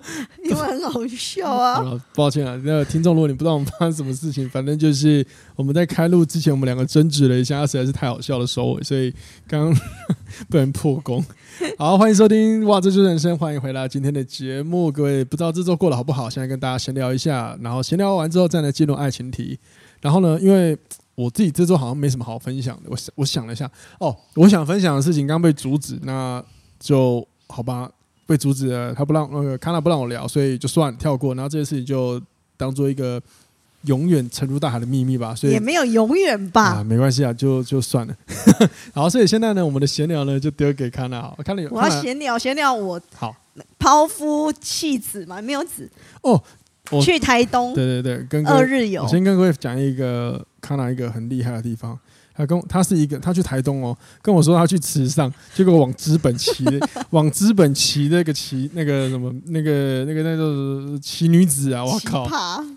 因为很好笑啊！抱歉啊，那个听众，如果你不知道我们发生什么事情，反正就是我们在开录之前，我们两个争执了一下，实在是太好笑的收尾，所以刚刚 被人破功。好，欢迎收听哇，这就是人生，欢迎回来今天的节目，各位不知道这周过得好不好？现在跟大家闲聊一下，然后闲聊完之后再来进入爱情题。然后呢，因为我自己这周好像没什么好分享的，我想我想了一下，哦，我想分享的事情刚被阻止，那就好吧。被阻止了，他不让那个康纳不让我聊，所以就算跳过。然后这件事情就当做一个永远沉入大海的秘密吧。所以也没有永远吧，啊，没关系啊，就就算了。好，所以现在呢，我们的闲聊呢就丢给康纳。好，康纳，我要闲聊，闲聊我好抛夫弃子嘛，没有子哦。去台东，对对对，跟二日游。我先跟各位讲一个康纳一个很厉害的地方。他跟他是一个，他去台东哦，跟我说他去池上，结果往资本骑，往资本骑那个骑那个什么那个那个那个奇女子啊，我靠！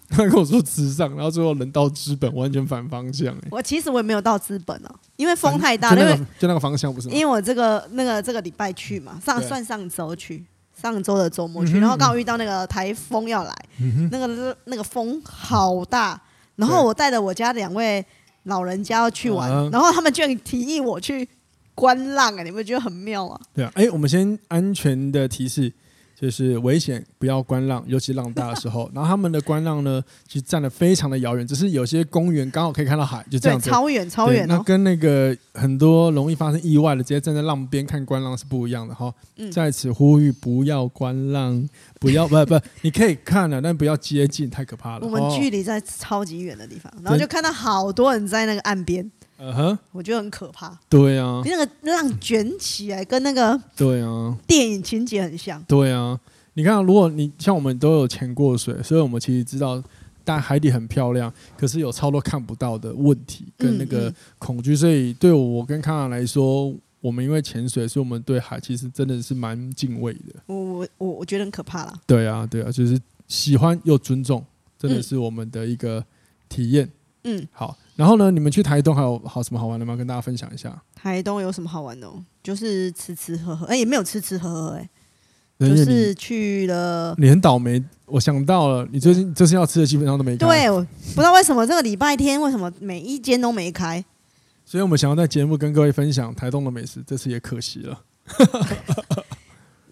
他跟我说池上，然后最后人到资本，完全反方向。我其实我也没有到资本哦，因为风太大，因为就那个方向不是吗？因为我这个那个这个礼拜去嘛，上算上周去，上周的周末去，然后刚好遇到那个台风要来，那个那个风好大，然后我带着我家两位。老人家要去玩，然后他们就提议我去观浪，哎，你们觉得很妙啊？对啊，哎，我们先安全的提示。就是危险，不要观浪，尤其浪大的时候。然后他们的观浪呢，其实站得非常的遥远，只是有些公园刚好可以看到海，就这样子。超远，超远。那跟那个很多容易发生意外的，直接站在浪边看观浪是不一样的哈。嗯、在此呼吁，不要观浪，不要不不，你可以看了，但不要接近，太可怕了。我们距离在超级远的地方，然后就看到好多人在那个岸边。嗯哼，uh. 我觉得很可怕。对啊，那个浪卷起来，跟那个对啊电影情节很像。对啊，你看，如果你像我们都有潜过水，所以我们其实知道，但海底很漂亮，可是有超多看不到的问题跟那个恐惧。所以对我跟康纳来说，我们因为潜水，所以我们对海其实真的是蛮敬畏的。我我我我觉得很可怕啦。对啊，对啊，就是喜欢又尊重，真的是我们的一个体验。嗯，好。然后呢，你们去台东还有好什么好玩的吗？跟大家分享一下。台东有什么好玩的？就是吃吃喝喝，哎，也没有吃吃喝喝，哎，就是去了。你很倒霉，我想到了，你最近这次要吃的基本上都没开。对，我不知道为什么这个礼拜天为什么每一间都没开。所以我们想要在节目跟各位分享台东的美食，这次也可惜了。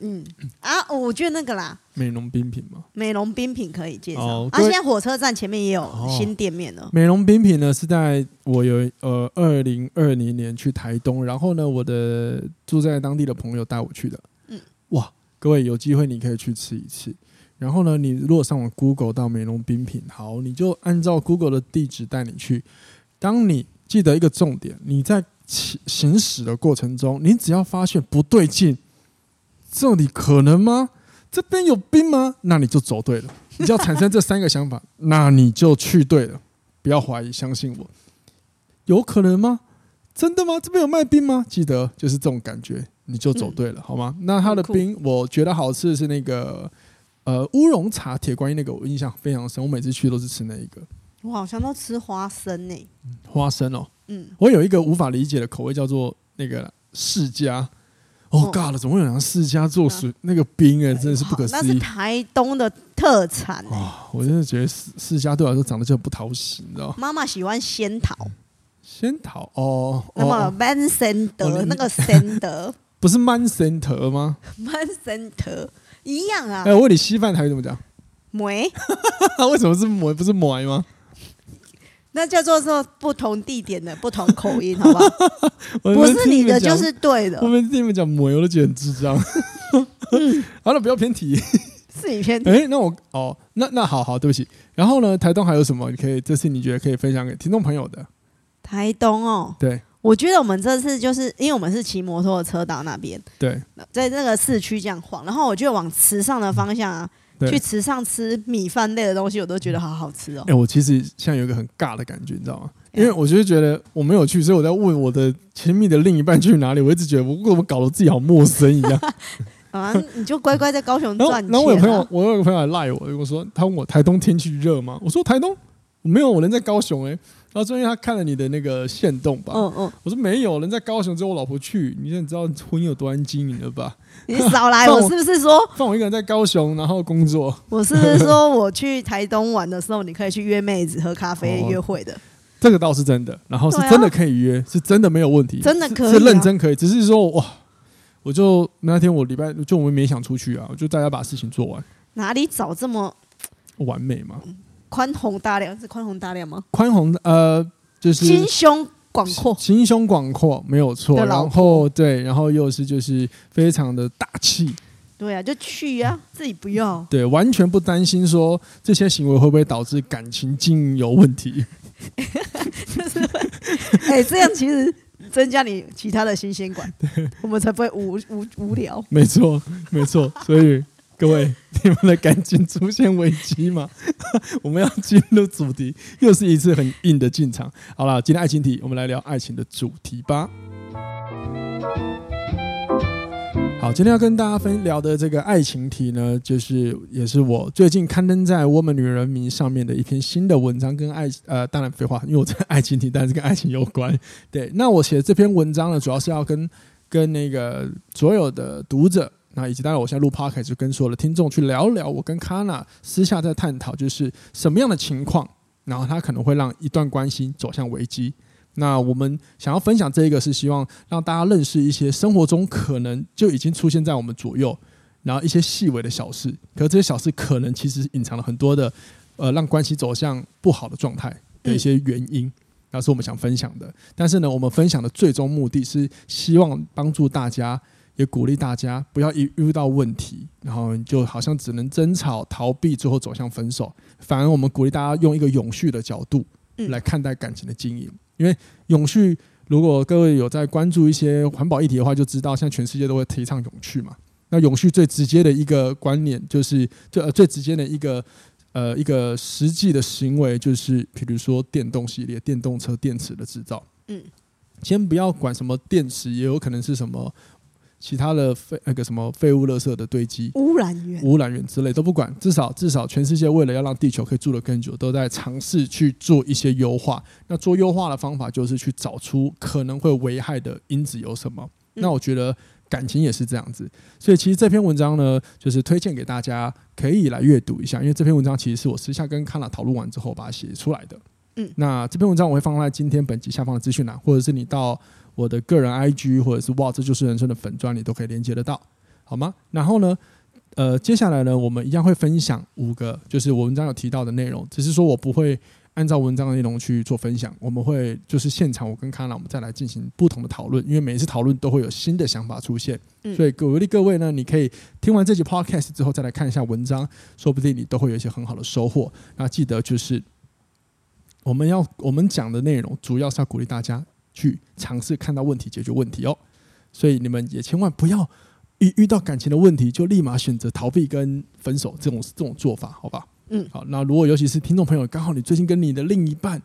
嗯啊，我觉得那个啦，美容冰品嘛，美容冰品可以介绍。哦、啊，现在火车站前面也有新店面了。哦、美容冰品呢是在我有呃二零二零年去台东，然后呢我的住在当地的朋友带我去的。嗯，哇，各位有机会你可以去吃一次。然后呢，你如果上网 Google 到美容冰品，好，你就按照 Google 的地址带你去。当你记得一个重点，你在行行驶的过程中，你只要发现不对劲。这里可能吗？这边有冰吗？那你就走对了。你只要产生这三个想法，那你就去对了。不要怀疑，相信我。有可能吗？真的吗？这边有卖冰吗？记得就是这种感觉，你就走对了，好吗？那它的冰，我觉得好吃的是那个呃乌龙茶铁观音那个，我印象非常深。我每次去都是吃那一个。我好像都吃花生呢。花生哦，嗯，我有一个无法理解的口味，叫做那个释迦。哦，God 了，怎么会有人世家做水那个冰哎，真的是不可思议。那是台东的特产。哇，我真的觉得世世家对我来说长得就不讨喜，你知道吗？妈妈喜欢仙桃。仙桃哦。那么 Man Center 那个 Center 不是 Man Center 吗？Man Center 一样啊。哎，我问你稀饭台语怎么讲？梅。为什么是梅不是梅吗？那叫做说不同地点的不同口音，好不好？不是你的就是对的。我每次听你们讲“抹油都觉得很智障。好了，不要偏题。是你偏题。哎，那我哦，那那好好，对不起。然后呢，台东还有什么？你可以这次你觉得可以分享给听众朋友的？台东哦，对，我觉得我们这次就是因为我们是骑摩托车到那边，对，在那个市区这样晃，然后我就往池上的方向啊。去池上吃米饭类的东西，我都觉得好好吃哦。哎、欸，我其实现在有一个很尬的感觉，你知道吗？因为我就是觉得我没有去，所以我在问我的亲密的另一半去哪里。我一直觉得我怎么搞得自己好陌生一样。啊，你就乖乖在高雄赚钱。然后我有朋友，我有个朋友还赖我，跟我说他问我台东天气热吗？我说台东没有，我人在高雄哎、欸。然后中间他看了你的那个线动吧，嗯嗯，我说没有，人在高雄，只有我老婆去。你现在知道婚姻有多难经营了吧？你少来，我是不是说放我一个人在高雄，然后工作？我是不是说我去台东玩的时候，你可以去约妹子喝咖啡约会的。这个倒是真的，然后是真的可以约，是真的没有问题，真的可以，是认真可以。只是说哇，我就那天我礼拜就我们没想出去啊，我就大家把事情做完。哪里找这么完美嘛？宽宏大量是宽宏大量吗？宽宏呃，就是心胸广阔，心胸广阔没有错。然后对，然后又是就是非常的大气。对啊，就去啊，自己不要。对，完全不担心说这些行为会不会导致感情经营有问题。就是会，哎、欸，这样其实增加你其他的新鲜感，我们才不会无无无聊。没错，没错。所以各位，你们的感情出现危机吗？我们要进入主题，又是一次很硬的进场。好了，今天爱情题，我们来聊爱情的主题吧。好，今天要跟大家分聊的这个爱情题呢，就是也是我最近刊登在《我们女人迷》上面的一篇新的文章，跟爱呃，当然废话，因为我在爱情题，但是跟爱情有关。对，那我写这篇文章呢，主要是要跟跟那个所有的读者，那以及当然我现在录 podcast 就跟所有的听众去聊聊，我跟 Kana 私下在探讨，就是什么样的情况，然后他可能会让一段关系走向危机。那我们想要分享这一个，是希望让大家认识一些生活中可能就已经出现在我们左右，然后一些细微的小事，可是这些小事可能其实隐藏了很多的，呃，让关系走向不好的状态的一些原因，那是我们想分享的。但是呢，我们分享的最终目的是希望帮助大家，也鼓励大家不要一遇到问题，然后就好像只能争吵、逃避，最后走向分手。反而我们鼓励大家用一个永续的角度来看待感情的经营。因为永续，如果各位有在关注一些环保议题的话，就知道现在全世界都会提倡永续嘛。那永续最直接的一个观念，就是最最直接的一个呃一个实际的行为，就是比如说电动系列、电动车电池的制造。嗯，先不要管什么电池，也有可能是什么。其他的废那个什么废物、垃圾的堆积、污染源、污染源之类都不管，至少至少全世界为了要让地球可以住得更久，都在尝试去做一些优化。那做优化的方法就是去找出可能会危害的因子有什么。那我觉得感情也是这样子，所以其实这篇文章呢，就是推荐给大家可以来阅读一下，因为这篇文章其实是我私下跟康娜讨论完之后把它写出来的。嗯，那这篇文章我会放在今天本集下方的资讯栏，或者是你到。我的个人 IG 或者是哇，这就是人生的粉砖，你都可以连接得到，好吗？然后呢，呃，接下来呢，我们一样会分享五个，就是我文章有提到的内容，只是说我不会按照文章的内容去做分享，我们会就是现场我跟康娜我们再来进行不同的讨论，因为每一次讨论都会有新的想法出现，所以鼓励各位呢，你可以听完这集 Podcast 之后再来看一下文章，说不定你都会有一些很好的收获。那记得就是我们要我们讲的内容，主要是要鼓励大家。去尝试看到问题，解决问题哦，所以你们也千万不要遇遇到感情的问题就立马选择逃避跟分手这种这种做法，好吧？嗯，好。那如果尤其是听众朋友，刚好你最近跟你的另一半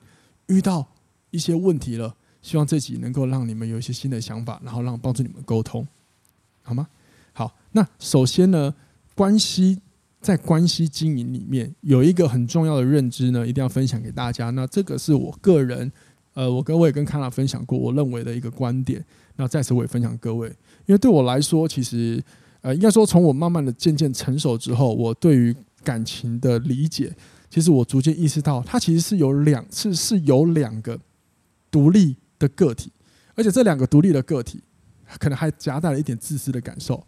遇到一些问题了，希望这集能够让你们有一些新的想法，然后让帮助你们沟通，好吗？好。那首先呢，关系在关系经营里面有一个很重要的认知呢，一定要分享给大家。那这个是我个人。呃，我跟我也跟康娜分享过，我认为的一个观点。那在此我也分享各位，因为对我来说，其实呃，应该说从我慢慢的渐渐成熟之后，我对于感情的理解，其实我逐渐意识到，它其实是有两次是有两个独立的个体，而且这两个独立的个体可能还夹带了一点自私的感受，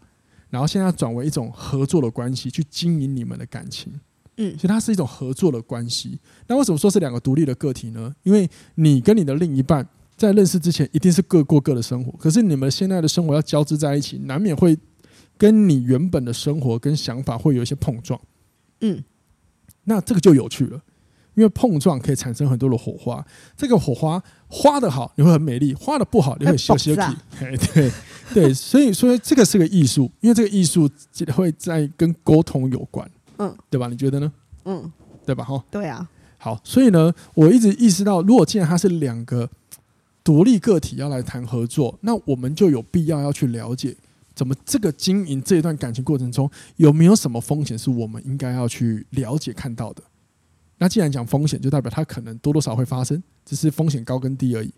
然后现在转为一种合作的关系去经营你们的感情。嗯，其实它是一种合作的关系。那为什么说是两个独立的个体呢？因为你跟你的另一半在认识之前，一定是各过各的生活。可是你们现在的生活要交织在一起，难免会跟你原本的生活跟想法会有一些碰撞。嗯，那这个就有趣了，因为碰撞可以产生很多的火花。这个火花花的好，你会很美丽；花的不好，你会小气。对对对，所以说这个是个艺术，因为这个艺术会在跟沟通有关。嗯，对吧？你觉得呢？嗯，对吧？哈，对啊。好，所以呢，我一直意识到，如果既然它是两个独立个体要来谈合作，那我们就有必要要去了解，怎么这个经营这一段感情过程中有没有什么风险是我们应该要去了解看到的。那既然讲风险，就代表它可能多多少会发生，只是风险高跟低而已。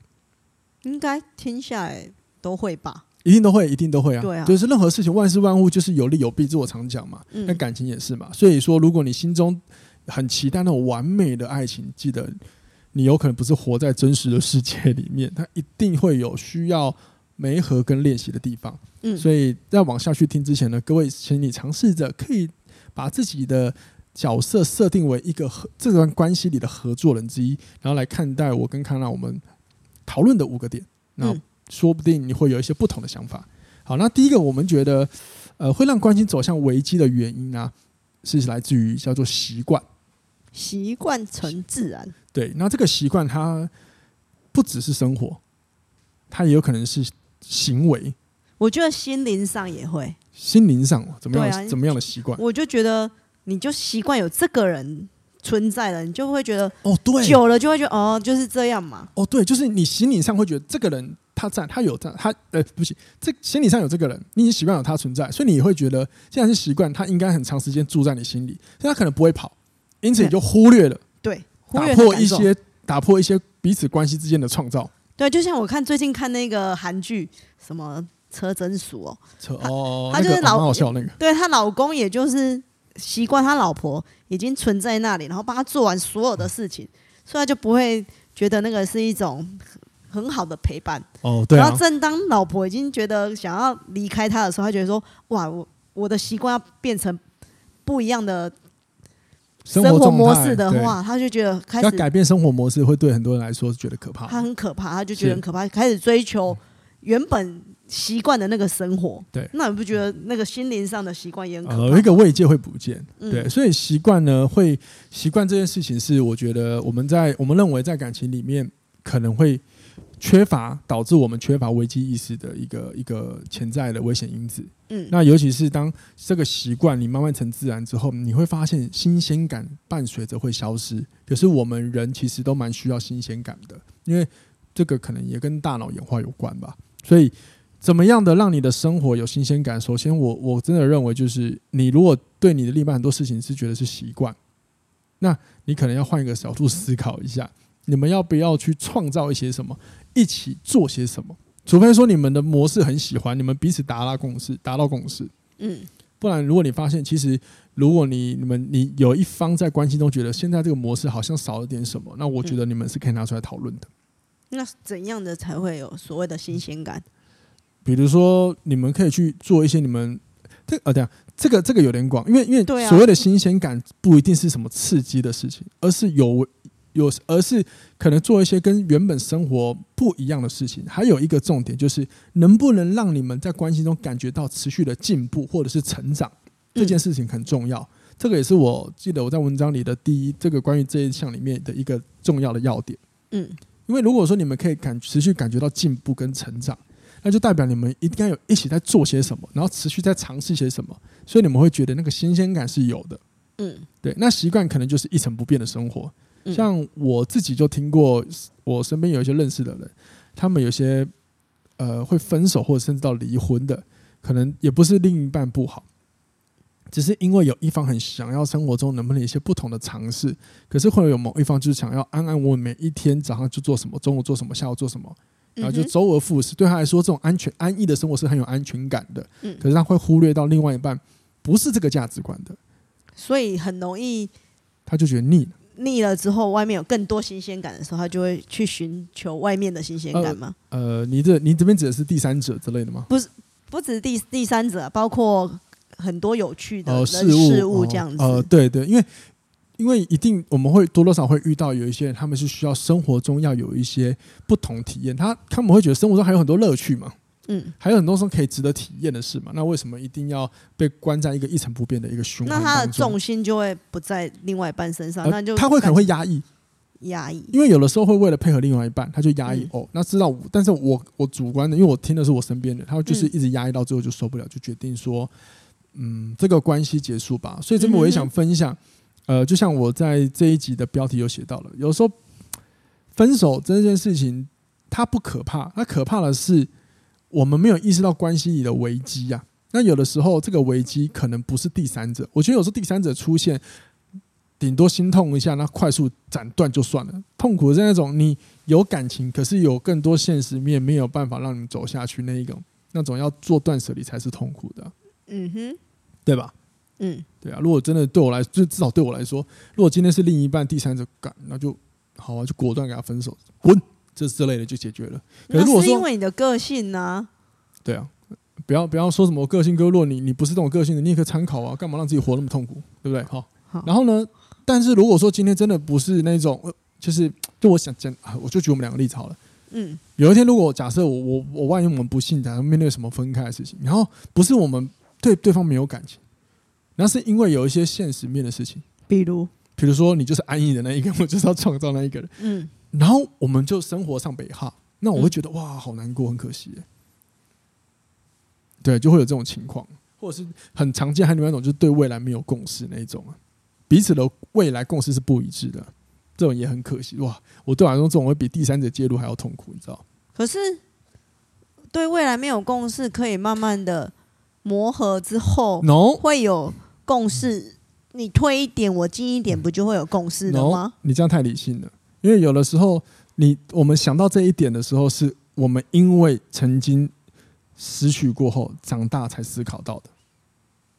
应该听下来都会吧？一定都会，一定都会啊！对啊，就是任何事情万事万物就是有利有弊，这我常讲嘛。那、嗯、感情也是嘛。所以说，如果你心中很期待那种完美的爱情，记得你有可能不是活在真实的世界里面，它一定会有需要磨合跟练习的地方。嗯，所以在往下去听之前呢，各位请你尝试着可以把自己的角色设定为一个合这段关系里的合作人之一，然后来看待我跟康纳我们讨论的五个点。那、嗯说不定你会有一些不同的想法。好，那第一个，我们觉得，呃，会让关系走向危机的原因呢，是来自于叫做习惯。习惯成自然。对，那这个习惯它不只是生活，它也有可能是行为。我觉得心灵上也会。心灵上怎么样？啊、怎么样的习惯？我就觉得，你就习惯有这个人存在了，你就会觉得哦，对，久了就会觉得哦，就是这样嘛。哦，对，就是你心理上会觉得这个人。他在，他有在，他呃，对不行，这心理上有这个人，你已经习惯有他存在，所以你会觉得，既然是习惯，他应该很长时间住在你心里，所以他可能不会跑，因此你就忽略了，对，打破一些打破一些彼此关系之间的创造。对，就像我看最近看那个韩剧，什么车真淑哦，车哦，他就是老、好笑那个，对她老公也就是习惯他老婆已经存在那里，然后帮他做完所有的事情，所以他就不会觉得那个是一种。很好的陪伴哦，对啊。然后正当老婆已经觉得想要离开他的时候，他觉得说：“哇，我我的习惯要变成不一样的生活模式的话，他就觉得开始要改变生活模式，会对很多人来说是觉得可怕。他很可怕，他就觉得很可怕，开始追求原本习惯的那个生活。对，那你不觉得那个心灵上的习惯也很可怕？有一个慰藉会不见。对，所以习惯呢，会习惯这件事情是我觉得我们在我们认为在感情里面可能会。缺乏导致我们缺乏危机意识的一个一个潜在的危险因子。嗯，那尤其是当这个习惯你慢慢成自然之后，你会发现新鲜感伴随着会消失。可是我们人其实都蛮需要新鲜感的，因为这个可能也跟大脑演化有关吧。所以，怎么样的让你的生活有新鲜感？首先我，我我真的认为就是，你如果对你的另一半很多事情是觉得是习惯，那你可能要换一个角度思考一下，你们要不要去创造一些什么？一起做些什么？除非说你们的模式很喜欢，你们彼此达到共识，达到共识。嗯，不然如果你发现，其实如果你你们你有一方在关系中觉得现在这个模式好像少了点什么，那我觉得你们是可以拿出来讨论的。那怎样的才会有所谓的新鲜感？比如说，你们可以去做一些你们这啊，对啊，这个这个有点广，因为因为所谓的新鲜感不一定是什么刺激的事情，而是有。有，而是可能做一些跟原本生活不一样的事情。还有一个重点就是，能不能让你们在关系中感觉到持续的进步或者是成长，这件事情很重要。这个也是我记得我在文章里的第一，这个关于这一项里面的一个重要的要点。嗯，因为如果说你们可以感持续感觉到进步跟成长，那就代表你们一定要有一起在做些什么，然后持续在尝试些什么，所以你们会觉得那个新鲜感是有的。嗯，对。那习惯可能就是一成不变的生活。像我自己就听过，我身边有一些认识的人，他们有些呃会分手或者甚至到离婚的，可能也不是另一半不好，只是因为有一方很想要生活中能不能有一些不同的尝试，可是会有某一方就是想要安安稳稳，每一天早上就做什么，中午做什么，下午做什么，然后就周而复始。对他来说，这种安全安逸的生活是很有安全感的。可是他会忽略到另外一半不是这个价值观的，所以很容易他就觉得腻了。腻了之后，外面有更多新鲜感的时候，他就会去寻求外面的新鲜感吗？呃，呃，你这你这边指的是第三者之类的吗？不是，不止第第三者，包括很多有趣的人事物，事物这样子。呃，对对，因为因为一定我们会多多少少会遇到有一些人，他们是需要生活中要有一些不同体验，他他们会觉得生活中还有很多乐趣嘛。嗯，还有很多时候可以值得体验的事嘛？那为什么一定要被关在一个一成不变的一个循环？那他的重心就会不在另外一半身上，那就他会可能会压抑，压抑。因为有的时候会为了配合另外一半，他就压抑。哦，那知道，但是我我主观的，因为我听的是我身边的，他就是一直压抑到最后就受不了，就决定说，嗯，这个关系结束吧。所以这边我也想分享，嗯、呃，就像我在这一集的标题有写到了，有时候分手这件事情它不可怕，它可怕的是我们没有意识到关系里的危机呀。那有的时候这个危机可能不是第三者，我觉得有时候第三者出现。顶多心痛一下，那快速斩断就算了。痛苦的是那种你有感情，可是有更多现实面没有办法让你走下去那一种，那种要做断舍离才是痛苦的。嗯哼，对吧？嗯，对啊。如果真的对我来，就至少对我来说，如果今天是另一半第三者干，那就好啊，就果断给他分手，滚，这之类的就解决了。可是如果说，因为你的个性呢、啊？对啊，不要不要说什么个性哥，如果你你不是这种个性的，你也可以参考啊。干嘛让自己活那么痛苦？对不对？好，好然后呢？但是如果说今天真的不是那种，就是就我想讲，我就举我们两个例子好了。嗯，有一天如果假设我我我万一我们不幸的面对什么分开的事情，然后不是我们对对方没有感情，那是因为有一些现实面的事情，比如比如说你就是安逸的那一个，我就是要创造那一个人。嗯，然后我们就生活上北哈，那我会觉得、嗯、哇，好难过，很可惜。对，就会有这种情况，或者是很常见，还有另外一种就是对未来没有共识那一种啊。彼此的未来共识是不一致的，这种也很可惜哇！我对我来说，这种会比第三者介入还要痛苦，你知道？可是对未来没有共识，可以慢慢的磨合之后，no 会有共识。你推一点，我进一点，不就会有共识了吗？No, 你这样太理性了，因为有的时候，你我们想到这一点的时候，是我们因为曾经失去过后长大才思考到的。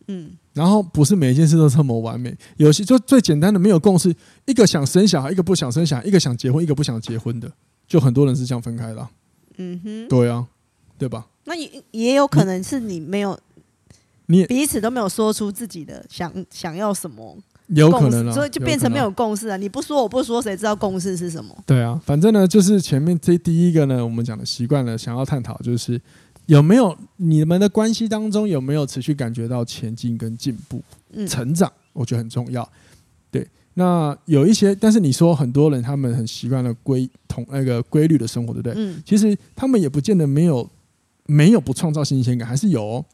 嗯，然后不是每一件事都这么完美，有些就最简单的没有共识，一个想生小孩，一个不想生小孩，一个想结婚，一个不想结婚的，就很多人是这样分开的啊。嗯哼，对啊，对吧？那也也有可能是你没有，你彼此都没有说出自己的想想要什么，有可能啊，所以就变成没有共识啊。你不说我不说，谁知道共识是什么？对啊，反正呢，就是前面这第一个呢，我们讲的习惯了，想要探讨就是。有没有你们的关系当中有没有持续感觉到前进跟进步、嗯成长？我觉得很重要。对，那有一些，但是你说很多人他们很习惯了规同那个规律的生活，对不对？嗯。其实他们也不见得没有没有不创造新鲜感，还是有哦。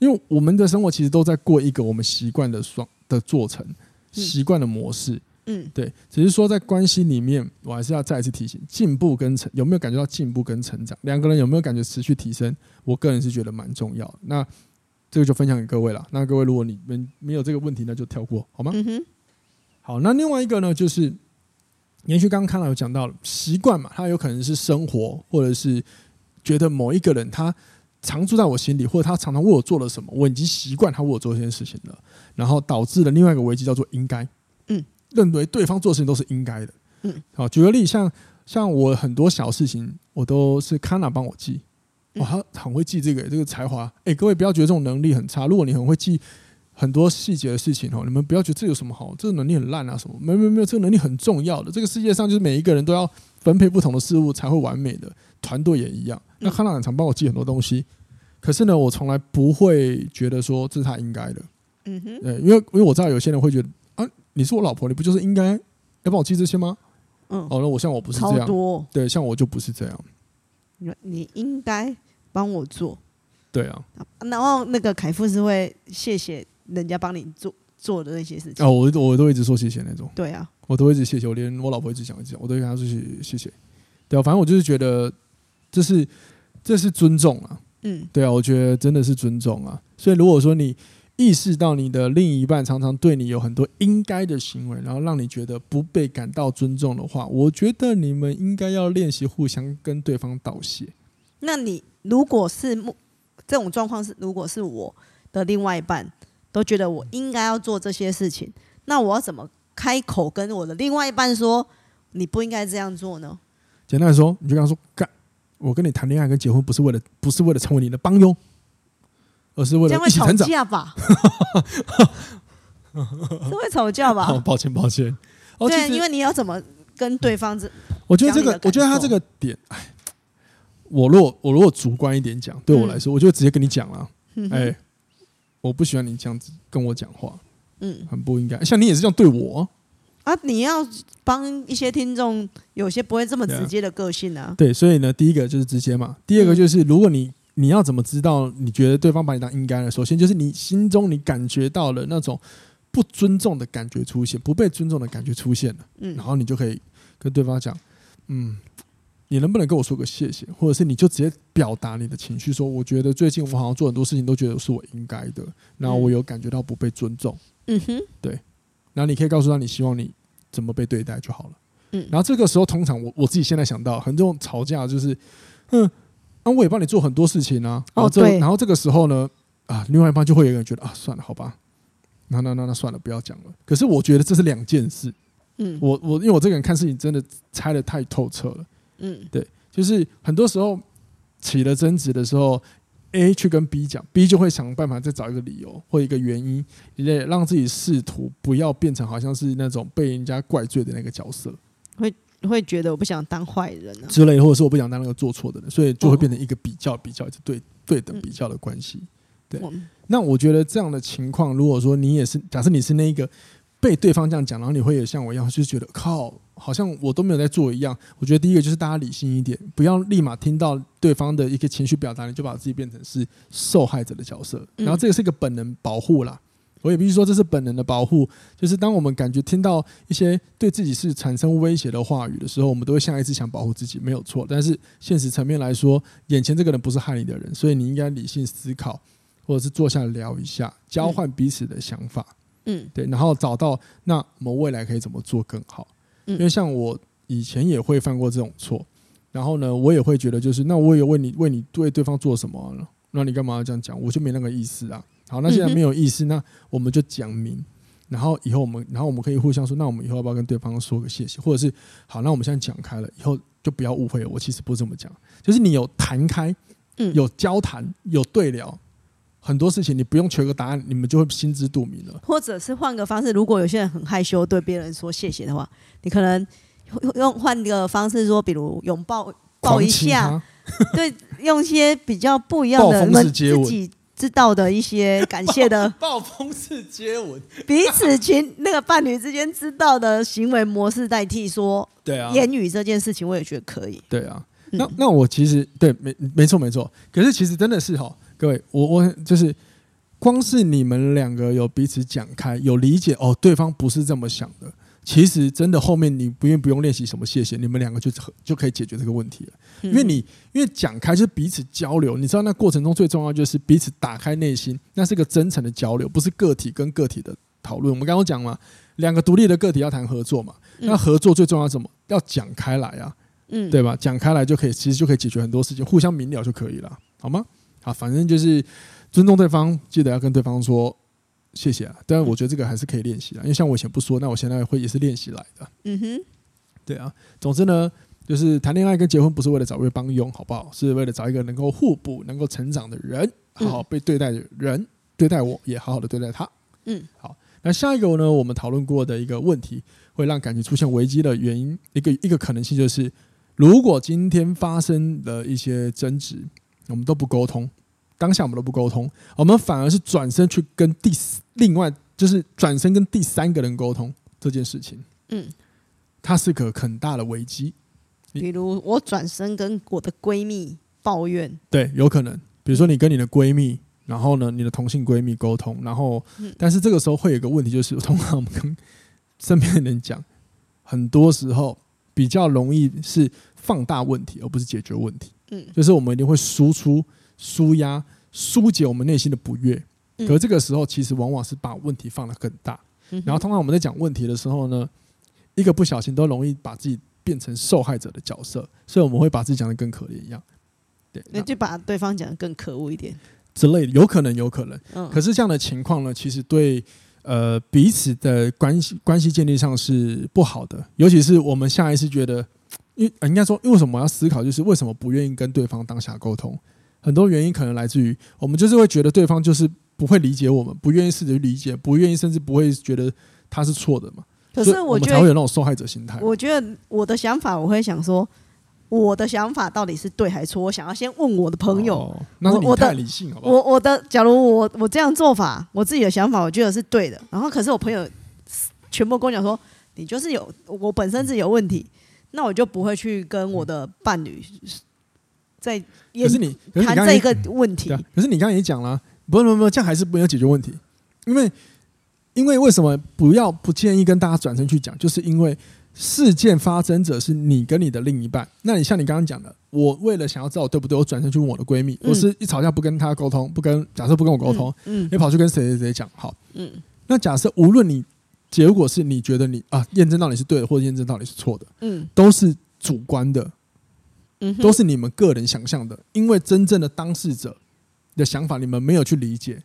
因为我们的生活其实都在过一个我们习惯的双的做成习惯的模式。嗯，对，只是说在关系里面，我还是要再一次提醒：进步跟成有没有感觉到进步跟成长？两个人有没有感觉持续提升？我个人是觉得蛮重要的。那这个就分享给各位了。那各位，如果你们没有这个问题，那就跳过好吗？嗯哼。好，那另外一个呢，就是延续刚刚看到有讲到了习惯嘛，它有可能是生活，或者是觉得某一个人他常住在我心里，或者他常常为我做了什么，我已经习惯他为我做这件事情了，然后导致了另外一个危机叫做应该。嗯。认为对方做事情都是应该的，嗯，好，举个例，像像我很多小事情，我都是 Kana 帮我记，哇，他很会记这个这个才华，哎，各位不要觉得这种能力很差，如果你很会记很多细节的事情哦，你们不要觉得这有什么好，这个能力很烂啊什么，没有没有没有，这个能力很重要的，这个世界上就是每一个人都要分配不同的事物才会完美的，团队也一样。那 Kana 很常帮我记很多东西，可是呢，我从来不会觉得说这是他应该的，嗯哼，对，因为因为我知道有些人会觉得啊。你是我老婆，你不就是应该要帮我记这些吗？嗯，哦，那我像我不是这样，多对，像我就不是这样。你你应该帮我做，对啊。然后那个凯富是会谢谢人家帮你做做的那些事情。哦，我我都一直说谢谢那种。对啊，我都一直谢谢，我连我老婆一直讲一直讲，我都跟她说谢谢谢谢。对啊，反正我就是觉得这是这是尊重啊。嗯，对啊，我觉得真的是尊重啊。所以如果说你。意识到你的另一半常常对你有很多应该的行为，然后让你觉得不被感到尊重的话，我觉得你们应该要练习互相跟对方道谢。那你如果是这种状况是，如果是我的另外一半都觉得我应该要做这些事情，那我要怎么开口跟我的另外一半说你不应该这样做呢？简单来说，你就跟他说：“干，我跟你谈恋爱跟结婚不是为了，不是为了成为你的帮佣。”而是为了一起成长 这样会吵架吧？是会吵架吧？抱歉，抱歉。对，因为你要怎么跟对方这？我觉得这个，我觉得他这个点，哎，我如果我如果主观一点讲，对我来说，我就直接跟你讲了。哎，我不喜欢你这样子跟我讲话，嗯，很不应该。像你也是这样对我啊？你要帮一些听众，有些不会这么直接的个性啊。对，所以呢，第一个就是直接嘛。第二个就是，如果你你要怎么知道？你觉得对方把你当应该的？首先就是你心中你感觉到了那种不尊重的感觉出现，不被尊重的感觉出现了，嗯，然后你就可以跟对方讲，嗯，你能不能跟我说个谢谢？或者是你就直接表达你的情绪，说我觉得最近我好像做很多事情都觉得是我应该的，然后我有感觉到不被尊重，嗯哼，对，然后你可以告诉他你希望你怎么被对待就好了，嗯，然后这个时候通常我我自己现在想到很多吵架就是，嗯。那、啊、我也帮你做很多事情啊，然后这，然后这个时候呢，啊，另外一方就会有人觉得啊，算了，好吧，那那那那算了，不要讲了。可是我觉得这是两件事，嗯，我我因为我这个人看事情真的猜的太透彻了，嗯，对，就是很多时候起了争执的时候，A 去跟 B 讲，B 就会想办法再找一个理由或一个原因，也让自己试图不要变成好像是那种被人家怪罪的那个角色，会。会觉得我不想当坏人啊之类，或者是我不想当那个做错的人，所以就会变成一个比较、比较、对对等比较的关系。对，那我觉得这样的情况，如果说你也是，假设你是那一个被对方这样讲，然后你会也像我一样，就是觉得靠，好像我都没有在做一样。我觉得第一个就是大家理性一点，不要立马听到对方的一个情绪表达，你就把自己变成是受害者的角色，然后这个是一个本能保护啦。我也必须说，这是本能的保护。就是当我们感觉听到一些对自己是产生威胁的话语的时候，我们都会下意识想保护自己，没有错。但是现实层面来说，眼前这个人不是害你的人，所以你应该理性思考，或者是坐下来聊一下，交换彼此的想法。嗯，对，然后找到那我们未来可以怎么做更好。因为像我以前也会犯过这种错，然后呢，我也会觉得就是那我也为你为你对对方做什么了？那你干嘛要这样讲？我就没那个意思啊。好，那现在没有意思，那我们就讲明，然后以后我们，然后我们可以互相说，那我们以后要不要跟对方说个谢谢，或者是好，那我们现在讲开了，以后就不要误会了，我其实不是这么讲，就是你有谈开，嗯，有交谈，有对聊，很多事情你不用求个答案，你们就会心知肚明了。或者是换个方式，如果有些人很害羞对别人说谢谢的话，你可能用换个方式说，比如拥抱抱一下，对，用一些比较不一样的。自己知道的一些感谢的 暴风式接吻，彼此情那个伴侣之间知道的行为模式代替说，对啊，言语这件事情我也觉得可以。对啊，那那我其实对没没错没错，可是其实真的是哈，各位我我就是光是你们两个有彼此讲开，有理解哦，对方不是这么想的。其实真的后面你不用不用练习什么谢谢，你们两个就就可以解决这个问题了。因为你因为讲开就是彼此交流，你知道那过程中最重要就是彼此打开内心，那是个真诚的交流，不是个体跟个体的讨论。我们刚刚讲嘛，两个独立的个体要谈合作嘛，那合作最重要什么？要讲开来啊，嗯，对吧？讲开来就可以，其实就可以解决很多事情，互相明了就可以了，好吗？好，反正就是尊重对方，记得要跟对方说。谢谢啊，当然我觉得这个还是可以练习的，因为像我以前不说，那我现在会也是练习来的。嗯哼，对啊。总之呢，就是谈恋爱跟结婚不是为了找一个帮佣，好不好？是为了找一个能够互补、能够成长的人，好好被对待的人，对待我也好好的对待他。嗯，好。那下一个呢，我们讨论过的一个问题，会让感情出现危机的原因，一个一个可能性就是，如果今天发生了一些争执，我们都不沟通。当下我们都不沟通，我们反而是转身去跟第另外就是转身跟第三个人沟通这件事情。嗯，它是个很大的危机。比如我转身跟我的闺蜜抱怨，对，有可能。比如说你跟你的闺蜜，然后呢，你的同性闺蜜沟通，然后，但是这个时候会有一个问题，就是通常我们跟身边的人讲，很多时候比较容易是放大问题，而不是解决问题。嗯，就是我们一定会输出。舒压、疏解我们内心的不悦，可是这个时候其实往往是把问题放得更大。然后通常我们在讲问题的时候呢，一个不小心都容易把自己变成受害者的角色，所以我们会把自己讲得更可怜一样。对，那就把对方讲得更可恶一点之类的，有可能，有可能。可是这样的情况呢，其实对呃彼此的关系关系建立上是不好的，尤其是我们下意识觉得，因为应该说，为什么我要思考，就是为什么不愿意跟对方当下沟通？很多原因可能来自于我们就是会觉得对方就是不会理解我们，不愿意试着去理解，不愿意甚至不会觉得他是错的嘛。可是我觉得才会有那种受害者心态。我觉得我的想法，我会想说，我的想法到底是对还是错？我想要先问我的朋友。哦，那是你太理性好不好？我我的，假如我我这样做法，我自己的想法，我觉得是对的。然后可是我朋友全部跟我讲说，你就是有我本身是有问题，那我就不会去跟我的伴侣。在可是你谈这一个问题。可是你刚刚也讲了，不不不，这样还是没有解决问题，因为因为为什么不要不建议跟大家转身去讲，就是因为。事件发生者是你跟你的另一半，那你像你刚刚讲的，我为了想要知道我对不对，我转身去问我的闺蜜，嗯、我是一吵架不跟她沟通，不跟假设不跟我沟通，嗯，你、嗯、跑去跟谁谁谁讲，好，嗯，那假设无论你结果是你觉得你啊验证到你是对的，或者验证到你是错的，嗯，都是主观的，嗯，都是你们个人想象的，因为真正的当事者的想法你们没有去理解，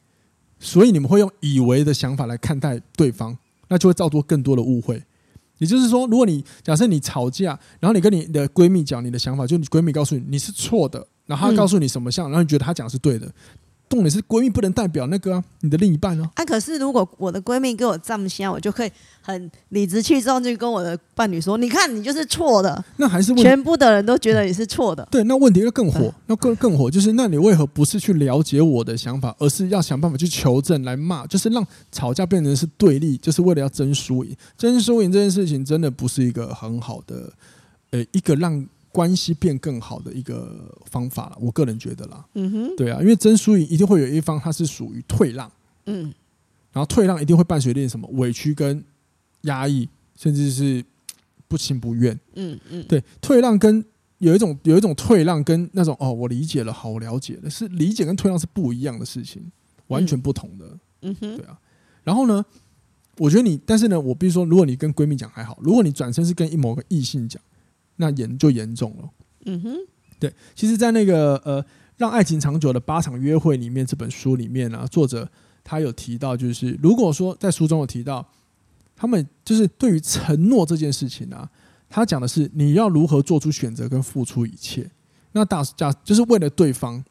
所以你们会用以为的想法来看待对方，那就会造作更多的误会。也就是说，如果你假设你吵架，然后你跟你的闺蜜讲你的想法，就你闺蜜告诉你你是错的，然后她告诉你什么像，然后你觉得她讲的是对的。重点是闺蜜不能代表那个啊，你的另一半哦。啊，可是如果我的闺蜜给我这么想，我就可以很理直气壮就跟我的伴侣说：“你看，你就是错的。”那还是全部的人都觉得你是错的。对，那问题就更火，那更更火就是，那你为何不是去了解我的想法，而是要想办法去求证来骂，就是让吵架变成是对立，就是为了要争输赢。争输赢这件事情真的不是一个很好的，呃，一个让。关系变更好的一个方法了，我个人觉得啦。嗯哼，对啊，因为争输赢一定会有一方他是属于退让，嗯，然后退让一定会伴随点什么委屈跟压抑，甚至是不情不愿。嗯嗯，对，退让跟有一种有一种退让跟那种哦，我理解了，好，我了解了，是理解跟退让是不一样的事情，完全不同的。嗯哼，对啊。然后呢，我觉得你，但是呢，我比如说，如果你跟闺蜜讲还好，如果你转身是跟一某个异性讲。那严就严重了。嗯哼，对，其实，在那个呃，让爱情长久的八场约会里面，这本书里面呢、啊，作者他有提到，就是如果说在书中有提到，他们就是对于承诺这件事情啊，他讲的是你要如何做出选择跟付出一切。那大家就是为了对方，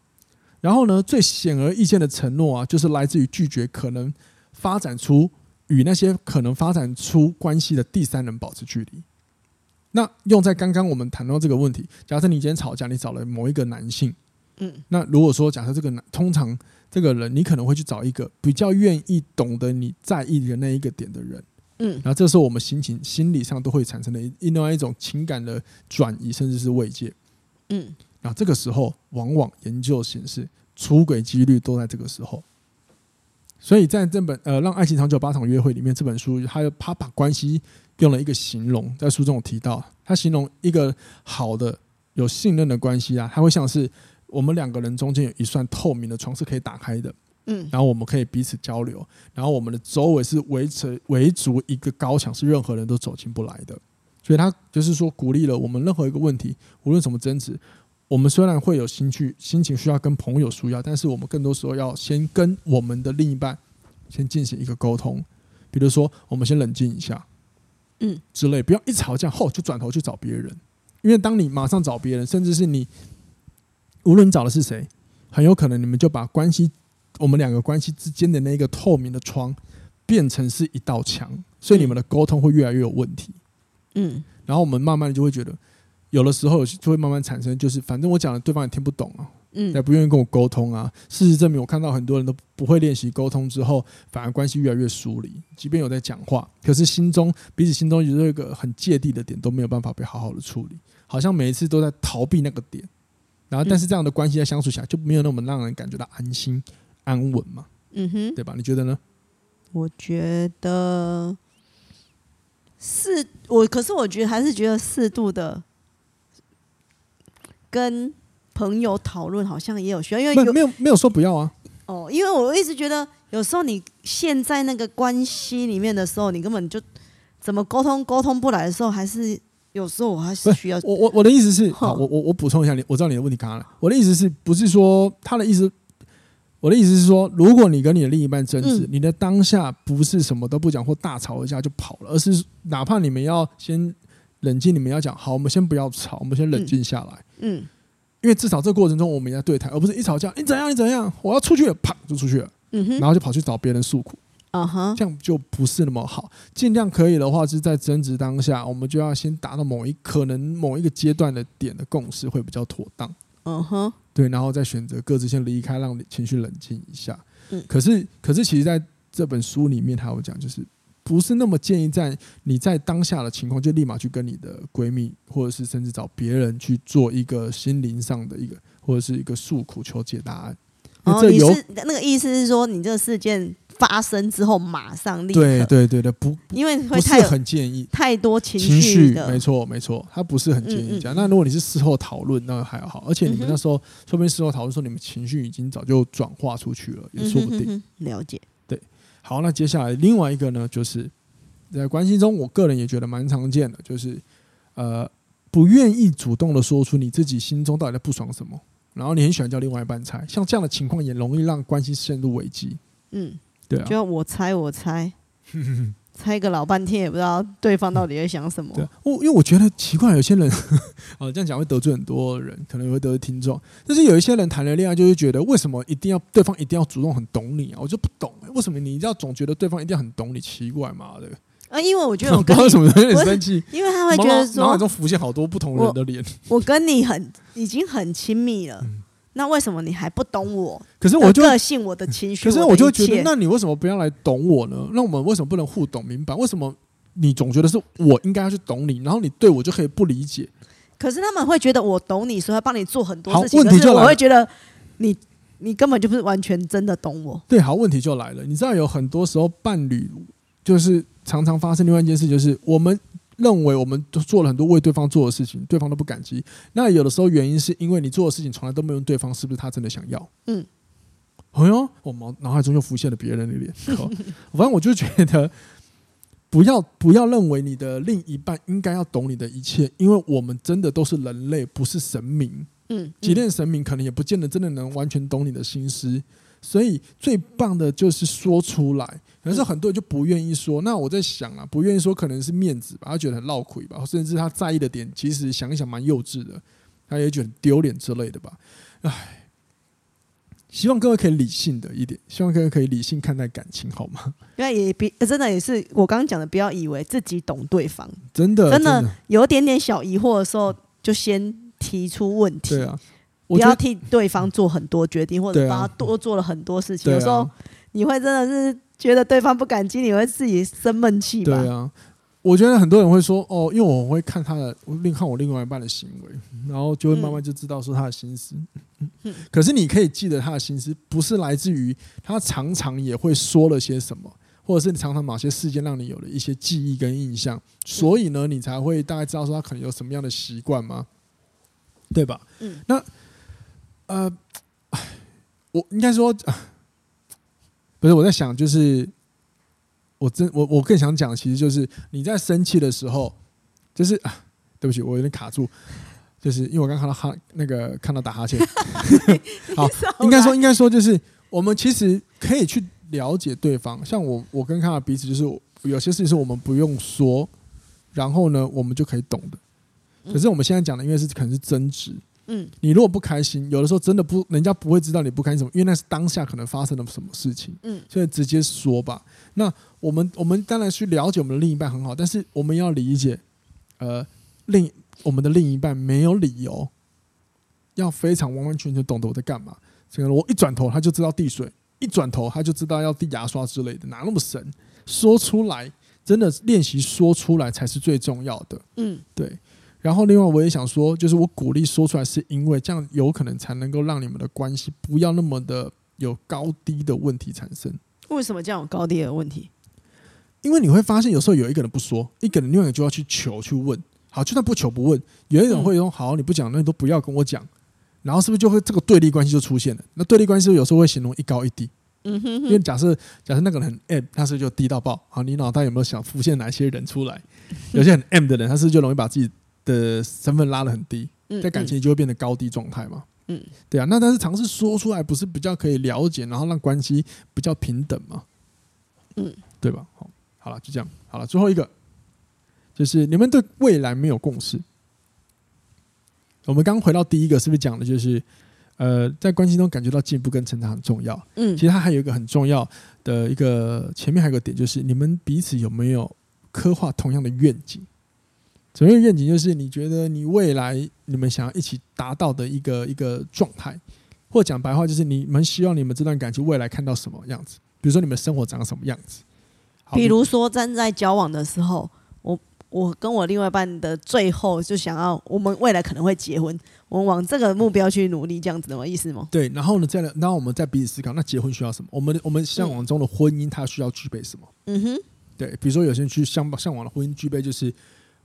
然后呢，最显而易见的承诺啊，就是来自于拒绝可能发展出与那些可能发展出关系的第三人保持距离。那用在刚刚我们谈到这个问题，假设你今天吵架，你找了某一个男性，嗯，那如果说假设这个男，通常这个人你可能会去找一个比较愿意懂得你在意的那一个点的人，嗯，然后这时候我们心情心理上都会产生的另外一种情感的转移，甚至是慰藉，嗯，然后这个时候往往研究显示出轨几率都在这个时候，所以在这本呃让爱情长久八场约会里面这本书，还有他把关系。用了一个形容，在书中有提到，他形容一个好的、有信任的关系啊，他会像是我们两个人中间有一扇透明的窗是可以打开的，嗯，然后我们可以彼此交流，然后我们的周围是围成围足一个高墙，是任何人都走进不来的。所以他就是说，鼓励了我们任何一个问题，无论什么争执，我们虽然会有心去心情需要跟朋友抒压，但是我们更多时候要先跟我们的另一半先进行一个沟通，比如说，我们先冷静一下。嗯，之类，不要一吵架后就转头去找别人，因为当你马上找别人，甚至是你无论找的是谁，很有可能你们就把关系，我们两个关系之间的那个透明的窗变成是一道墙，所以你们的沟通会越来越有问题。嗯，然后我们慢慢就会觉得，有的时候就会慢慢产生，就是反正我讲的对方也听不懂啊。嗯，也不愿意跟我沟通啊。事实证明，我看到很多人都不会练习沟通之后，反而关系越来越疏离。即便有在讲话，可是心中彼此心中有一个很芥蒂的点，都没有办法被好好的处理。好像每一次都在逃避那个点。然后，但是这样的关系在相处起来就没有那么让人感觉到安心安稳嘛。嗯哼，对吧？你觉得呢？我觉得适我，可是我觉得还是觉得适度的跟。朋友讨论好像也有需要，因为有没有没有说不要啊。哦，因为我一直觉得，有时候你陷在那个关系里面的时候，你根本就怎么沟通沟通不来的时候，还是有时候我还是需要。我我我的意思是，好，我我我补充一下你，我知道你的问题刚刚来。我的意思是不是说他的意思？我的意思是说，如果你跟你的另一半争执，嗯、你的当下不是什么都不讲或大吵一架就跑了，而是哪怕你们要先冷静，你们要讲好，我们先不要吵，我们先冷静下来。嗯。嗯因为至少这个过程中我们要对谈，而不是一吵架，你怎样你怎样，我要出去了，啪就出去了，嗯哼，然后就跑去找别人诉苦，啊哈，这样就不是那么好。尽量可以的话，是在争执当下，我们就要先达到某一可能某一个阶段的点的共识，会比较妥当。嗯哼，对，然后再选择各自先离开，让情绪冷静一下。嗯，可是可是，其实在这本书里面，他有讲，就是不是那么建议在你在当下的情况就立马去跟你的闺蜜，或者是甚至找别人去做一个心灵上的一个或者是一个诉苦求解答案。哦，你是那个意思是说，你这个事件发生之后马上立刻对对对对不，因为会太不是很建议太多情绪情绪，没错没错，他不是很建议这样。嗯嗯，那如果你是事后讨论，那还好，而且你们那时候说不定事后讨论说你们情绪已经早就转化出去了，也说不定。了解。对，好，那接下来另外一个呢，就是在关系中，我个人也觉得蛮常见的，就是呃，不愿意主动的说出你自己心中到底在不爽什么。然后你很喜欢叫另外一半猜，像这样的情况也容易让关系陷入危机。嗯，对啊，就我猜我猜，猜个老半天也不知道对方到底在想什么。对，我因为我觉得奇怪，有些人 哦这样讲会得罪很多人，可能也会得罪听众。但是有一些人谈了恋爱，就是觉得为什么一定要对方一定要主动很懂你啊？我就不懂，为什么你要总觉得对方一定要很懂你？奇怪嘛的。啊，因为我觉得我 跟不知道什么有点生气，因为他会觉得说，脑海中浮现好多不同人的脸。我跟你很已经很亲密了，嗯，那为什么你还不懂我？可是我就个性，我的情绪，可是我就觉得，那你为什么不要来懂我呢？那我们为什么不能互懂明白？为什么你总觉得是我应该要去懂你，然后你对我就可以不理解？可是他们会觉得我懂你，所以要帮你做很多事情。问题就，我会觉得你你根本就不是完全真的懂我。对，好，问题就来了。你知道有很多时候伴侣就是。常常发生另外一件事，就是我们认为我们都做了很多为对方做的事情，对方都不感激。那有的时候原因是因为你做的事情从来都没有问对方是不是他真的想要。嗯，哎呦，我脑脑海中又浮现了别人的脸。反正我就觉得，不要不要认为你的另一半应该要懂你的一切，因为我们真的都是人类，不是神明。嗯，即便神明可能也不见得真的能完全懂你的心思。所以最棒的就是说出来，可是很多人就不愿意说。那我在想啊，不愿意说可能是面子吧，他觉得很落亏吧，甚至他在意的点其实想一想蛮幼稚的，他也觉得丢脸之类的吧。唉，希望各位可以理性的一点，希望各位可以理性看待感情，好吗？因为也别真的也是我刚刚讲的，不要以为自己懂对方，真的真的有点点小疑惑的时候，就先提出问题。对啊。不要替对方做很多决定，或者帮他多做了很多事情。有时候你会真的是觉得对方不感激，你会自己生闷气吧？对啊，我觉得很多人会说哦，因为我会看他的，另看我另外一半的行为，然后就会慢慢就知道说他的心思。嗯，可是你可以记得他的心思，不是来自于他常常也会说了些什么，或者是你常常某些事件让你有了一些记忆跟印象，所以呢，你才会大概知道说他可能有什么样的习惯吗？对吧？嗯，那。呃，我应该说，不是我在想，就是我真我我更想讲的，其实就是你在生气的时候，就是啊，对不起，我有点卡住，就是因为我刚看到哈那个看到打哈欠，好，应该说应该说就是我们其实可以去了解对方，像我我跟看到彼此，就是有些事情是我们不用说，然后呢，我们就可以懂的。可是我们现在讲的，因为是可能是争执。嗯，你如果不开心，有的时候真的不，人家不会知道你不开心什么，因为那是当下可能发生了什么事情。嗯，所以直接说吧。那我们我们当然去了解我们的另一半很好，但是我们要理解，呃，另我们的另一半没有理由要非常完完全全懂得我在干嘛。这个我一转头他就知道递水，一转头他就知道要递牙刷之类的，哪那么神？说出来，真的练习说出来才是最重要的。嗯，对。然后，另外我也想说，就是我鼓励说出来，是因为这样有可能才能够让你们的关系不要那么的有高低的问题产生。为什么这样有高低的问题？因为你会发现，有时候有一个人不说，一个人另外一个就要去求去问。好，就算不求不问，有一种会说：“好，你不讲，那你都不要跟我讲。”然后是不是就会这个对立关系就出现了？那对立关系有时候会形容一高一低。嗯哼，哼。因为假设假设那个人很 M，他是不是就低到爆？好，你脑袋有没有想浮现哪些人出来？有些很 M 的人，他是不是就容易把自己的身份拉得很低，在感情里就会变得高低状态嘛。嗯，对啊。那但是尝试说出来，不是比较可以了解，然后让关系比较平等嘛？嗯，对吧？好，好了，就这样。好了，最后一个就是你们对未来没有共识。我们刚回到第一个，是不是讲的就是呃，在关系中感觉到进步跟成长很重要？嗯，其实它还有一个很重要的一个前面还有个点，就是你们彼此有没有刻画同样的愿景？所谓愿景，就是你觉得你未来你们想要一起达到的一个一个状态，或讲白话，就是你们希望你们这段感情未来看到什么样子？比如说你们生活长什么样子？比如说站在交往的时候，我我跟我另外一半的最后就想要，我们未来可能会结婚，我们往这个目标去努力，这样子的意思吗？对，然后呢，再来，然后我们再彼此思考，那结婚需要什么？我们我们向往中的婚姻，它需要具备什么？嗯哼，对，比如说有些人去向向往的婚姻具备就是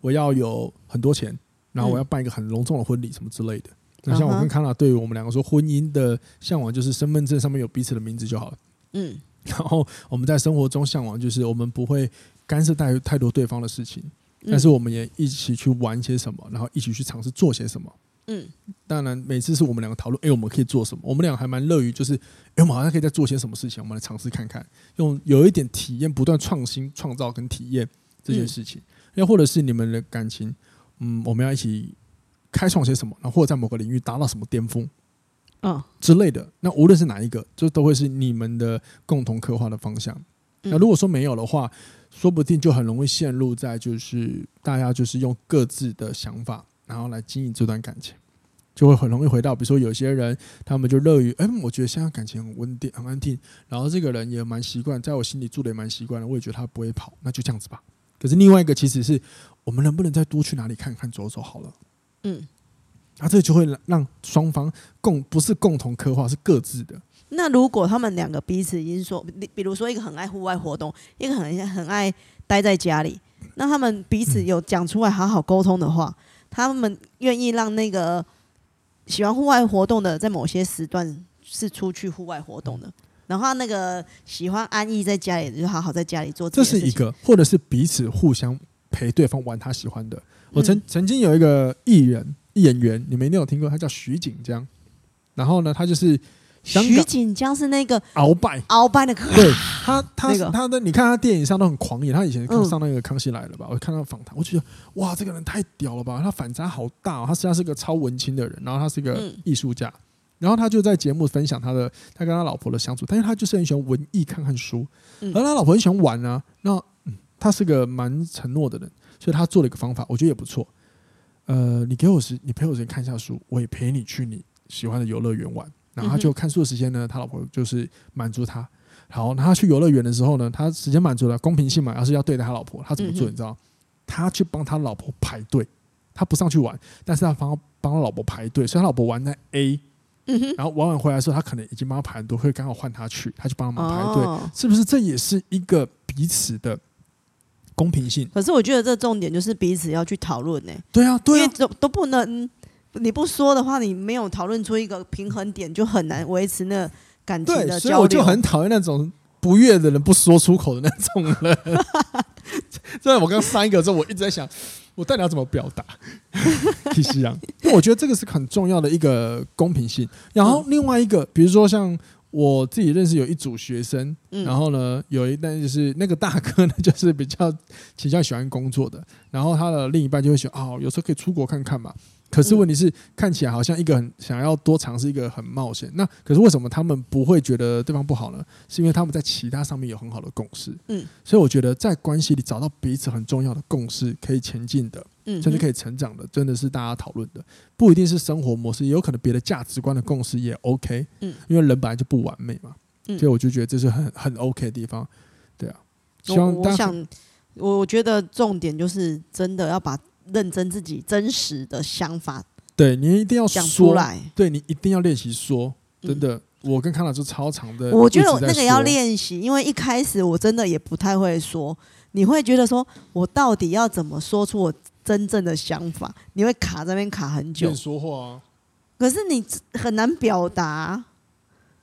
我要有很多钱，然后我要办一个很隆重的婚礼什么之类的。那像我跟康纳，对于我们两个说，婚姻的向往就是身份证上面有彼此的名字就好了。嗯，然后我们在生活中向往就是我们不会干涉太太多对方的事情，但是我们也一起去玩些什么，然后一起去尝试做些什么。嗯，当然每次是我们两个讨论，哎，我们可以做什么？我们俩还蛮乐于就是，哎，我们好像可以再做些什么事情，我们来尝试看看，用有一点体验，不断创新、创造跟体验这件事情。又或者是你们的感情，嗯，我们要一起。开创些什么，然后或者在某个领域达到什么巅峰，嗯之类的。那无论是哪一个，这都会是你们的共同刻画的方向。那如果说没有的话，说不定就很容易陷入在就是大家就是用各自的想法，然后来经营这段感情，就会很容易回到，比如说有些人他们就乐于，哎，我觉得现在感情很稳定、很安定，然后这个人也蛮习惯，在我心里住的也蛮习惯的，我也觉得他不会跑，那就这样子吧。可是另外一个其实是我们能不能再多去哪里看看、走走好了。嗯，啊，这就会让双方共不是共同刻画，是各自的。那如果他们两个彼此已经说，比如说一个很爱户外活动，一个很很爱待在家里，那他们彼此有讲出来好好沟通的话，他们愿意让那个喜欢户外活动的在某些时段是出去户外活动的，然后那个喜欢安逸在家里就好好在家里做。这是一个，或者是彼此互相陪对方玩他喜欢的。我曾曾经有一个艺人、演员，你们一定有听过，他叫徐锦江。然后呢，他就是徐锦江是那个鳌拜鳌拜的歌，对他，他、那个、他的，你看他电影上都很狂野。他以前上那个《康熙来了》吧，我看到访谈，我觉得哇，这个人太屌了吧！他反差好大、哦，他实际上是个超文青的人，然后他是个艺术家，然后他就在节目分享他的他跟他老婆的相处，但是他就是很喜欢文艺，看看书，而他老婆很喜欢玩啊。那嗯，他是个蛮承诺的人。所以他做了一个方法，我觉得也不错。呃，你给我时，你陪我时间看一下书，我也陪你去你喜欢的游乐园玩。然后他就看书的时间呢，他老婆就是满足他。好，那他去游乐园的时候呢，他时间满足了，公平性嘛，要是要对待他老婆，他怎么做？你知道？他去帮他老婆排队，他不上去玩，但是他帮帮他老婆排队，所以他老婆玩在 A，然后晚晚回来的时候，他可能已经帮他排很多，会刚好换他去，他去帮他们排队，是不是？这也是一个彼此的。公平性，可是我觉得这重点就是彼此要去讨论呢。对啊，对啊，因为都都不能，你不说的话，你没有讨论出一个平衡点，就很难维持那感情的交流。所以我就很讨厌那种不悦的人不说出口的那种人。在我刚删一个之后，我一直在想，我到底要怎么表达？其实啊，因为我觉得这个是很重要的一个公平性。然后另外一个，比如说像。我自己认识有一组学生，然后呢，有一但就是那个大哥呢，就是比较 倾向喜欢工作的，然后他的另一半就会想，哦，有时候可以出国看看嘛。可是问题是，看起来好像一个很想要多尝试一个很冒险。那可是为什么他们不会觉得对方不好呢？是因为他们在其他上面有很好的共识。嗯，所以我觉得在关系里找到彼此很重要的共识，可以前进的，甚至可以成长的，真的是大家讨论的，不一定是生活模式，也有可能别的价值观的共识也 OK。嗯，因为人本来就不完美嘛。嗯，所以我就觉得这是很很 OK 的地方。对啊，希望我，我想，我觉得重点就是真的要把。认真自己真实的想法，对你一定要讲出来。对你一定要练习说，真的。嗯、我跟康老师超长的，我觉得我那个要练习，因为一开始我真的也不太会说。你会觉得说我到底要怎么说出我真正的想法？你会卡在那边卡很久。说话啊，可是你很难表达。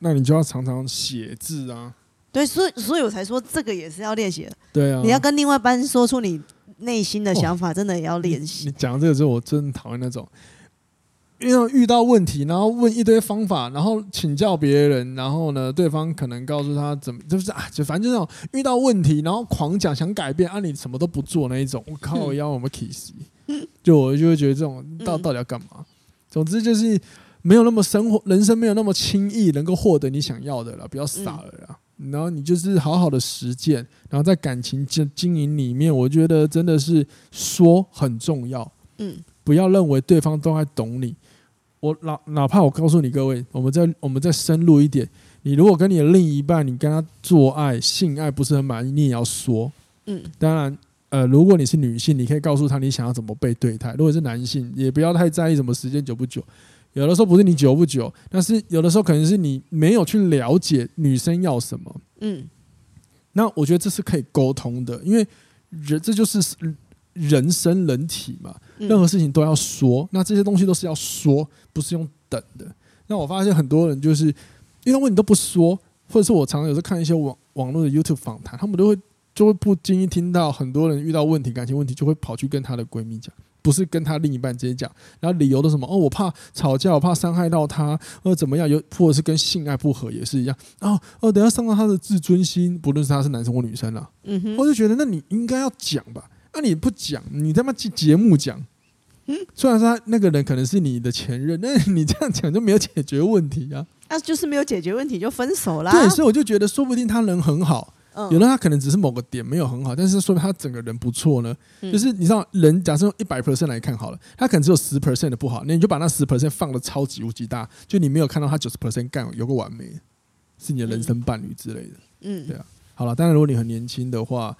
那你就要常常写字啊。对，所以所以我才说这个也是要练习的。对啊，你要跟另外一半说出你。内心的想法真的也要练习。你讲这个之后，我真讨厌那种，因为遇到问题，然后问一堆方法，然后请教别人，然后呢，对方可能告诉他怎么，就是啊，就反正就那种遇到问题，然后狂讲想改变，啊，你什么都不做那一种。我靠，我要我们 kiss，就我就会觉得这种到到底要干嘛？总之就是没有那么生活，人生没有那么轻易能够获得你想要的了，不要傻了呀。然后你就是好好的实践，然后在感情经经营里面，我觉得真的是说很重要。嗯，不要认为对方都还懂你。我哪哪怕我告诉你各位，我们再我们再深入一点，你如果跟你的另一半，你跟他做爱、性爱不是很满意，你也要说。嗯，当然，呃，如果你是女性，你可以告诉他你想要怎么被对待；如果是男性，也不要太在意什么时间久不久。有的时候不是你久不久，但是有的时候可能是你没有去了解女生要什么。嗯，那我觉得这是可以沟通的，因为人这就是人生人体嘛，任何事情都要说。那这些东西都是要说，不是用等的。那我发现很多人就是遇到问题都不说，或者是我常常有时候看一些网网络的 YouTube 访谈，他们都会就会不经意听到很多人遇到问题，感情问题，就会跑去跟她的闺蜜讲。不是跟他另一半直接讲，然后理由都什么？哦，我怕吵架，我怕伤害到他，或者怎么样？有或者是跟性爱不合也是一样。然后哦，等下伤到他的自尊心，不论是他是男生或女生了。嗯哼，我就觉得那你应该要讲吧？那、啊、你不讲，你他妈去节目讲。嗯，虽然说那个人可能是你的前任，那你这样讲就没有解决问题啊。那、啊、就是没有解决问题就分手啦。对，所以我就觉得说不定他人很好。有的他可能只是某个点没有很好，但是说明他整个人不错呢。就是你知道，人假设用一百 percent 来看好了，他可能只有十 percent 的不好，那你就把那十 percent 放的超级无极大，就你没有看到他九十 percent 干有个完美，是你的人生伴侣之类的。嗯，对啊。好了，当然如果你很年轻的话，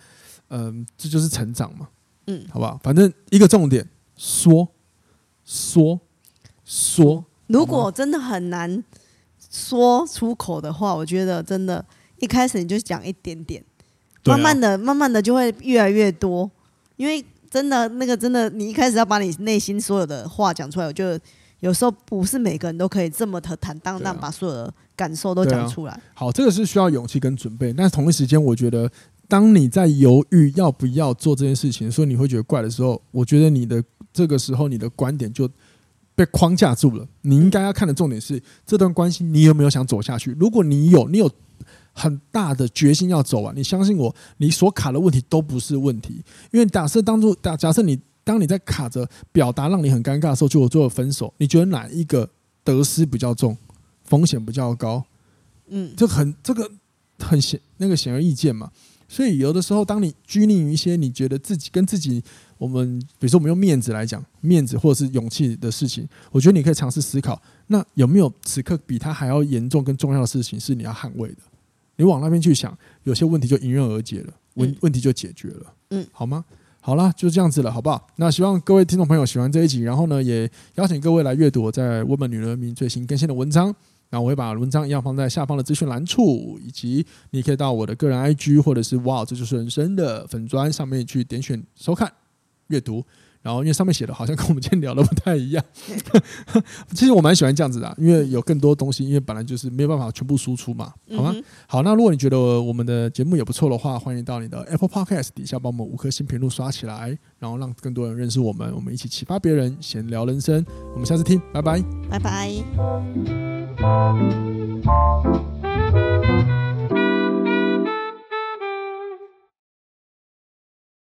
嗯，这就是成长嘛。嗯，好不好？反正一个重点，说说说。如果真的很难说出口的话，我觉得真的。一开始你就讲一点点，慢慢的、慢慢的就会越来越多。因为真的那个真的，你一开始要把你内心所有的话讲出来，我觉得有时候不是每个人都可以这么的坦荡荡把所有的感受都讲出来。好，这个是需要勇气跟准备。但是同一时间，我觉得当你在犹豫要不要做这件事情，所以你会觉得怪的时候，我觉得你的这个时候你的观点就被框架住了。你应该要看的重点是这段关系，你有没有想走下去？如果你有，你有。很大的决心要走完，你相信我，你所卡的问题都不是问题。因为假设当初，假假设你当你在卡着表达让你很尴尬的时候，就我做了分手，你觉得哪一个得失比较重，风险比较高？嗯，这很这个很显那个显而易见嘛。所以有的时候，当你拘泥于一些你觉得自己跟自己，我们比如说我们用面子来讲，面子或者是勇气的事情，我觉得你可以尝试思考，那有没有此刻比他还要严重跟重要的事情是你要捍卫的？你往那边去想，有些问题就迎刃而解了，问问题就解决了，嗯，好吗？好啦，就这样子了，好不好？那希望各位听众朋友喜欢这一集，然后呢，也邀请各位来阅读我在《Woman 女人名》最新更新的文章。那我会把文章一样放在下方的资讯栏处，以及你可以到我的个人 IG 或者是哇，这就是人生的粉砖上面去点选收看阅读。然后，因为上面写的好像跟我们今天聊的不太一样，其实我蛮喜欢这样子的，因为有更多东西，因为本来就是没有办法全部输出嘛，好吗？好，那如果你觉得我们的节目也不错的话，欢迎到你的 Apple Podcast 底下帮我们五颗星评论刷起来，然后让更多人认识我们，我们一起启发别人，闲聊人生。我们下次听，拜拜，拜拜。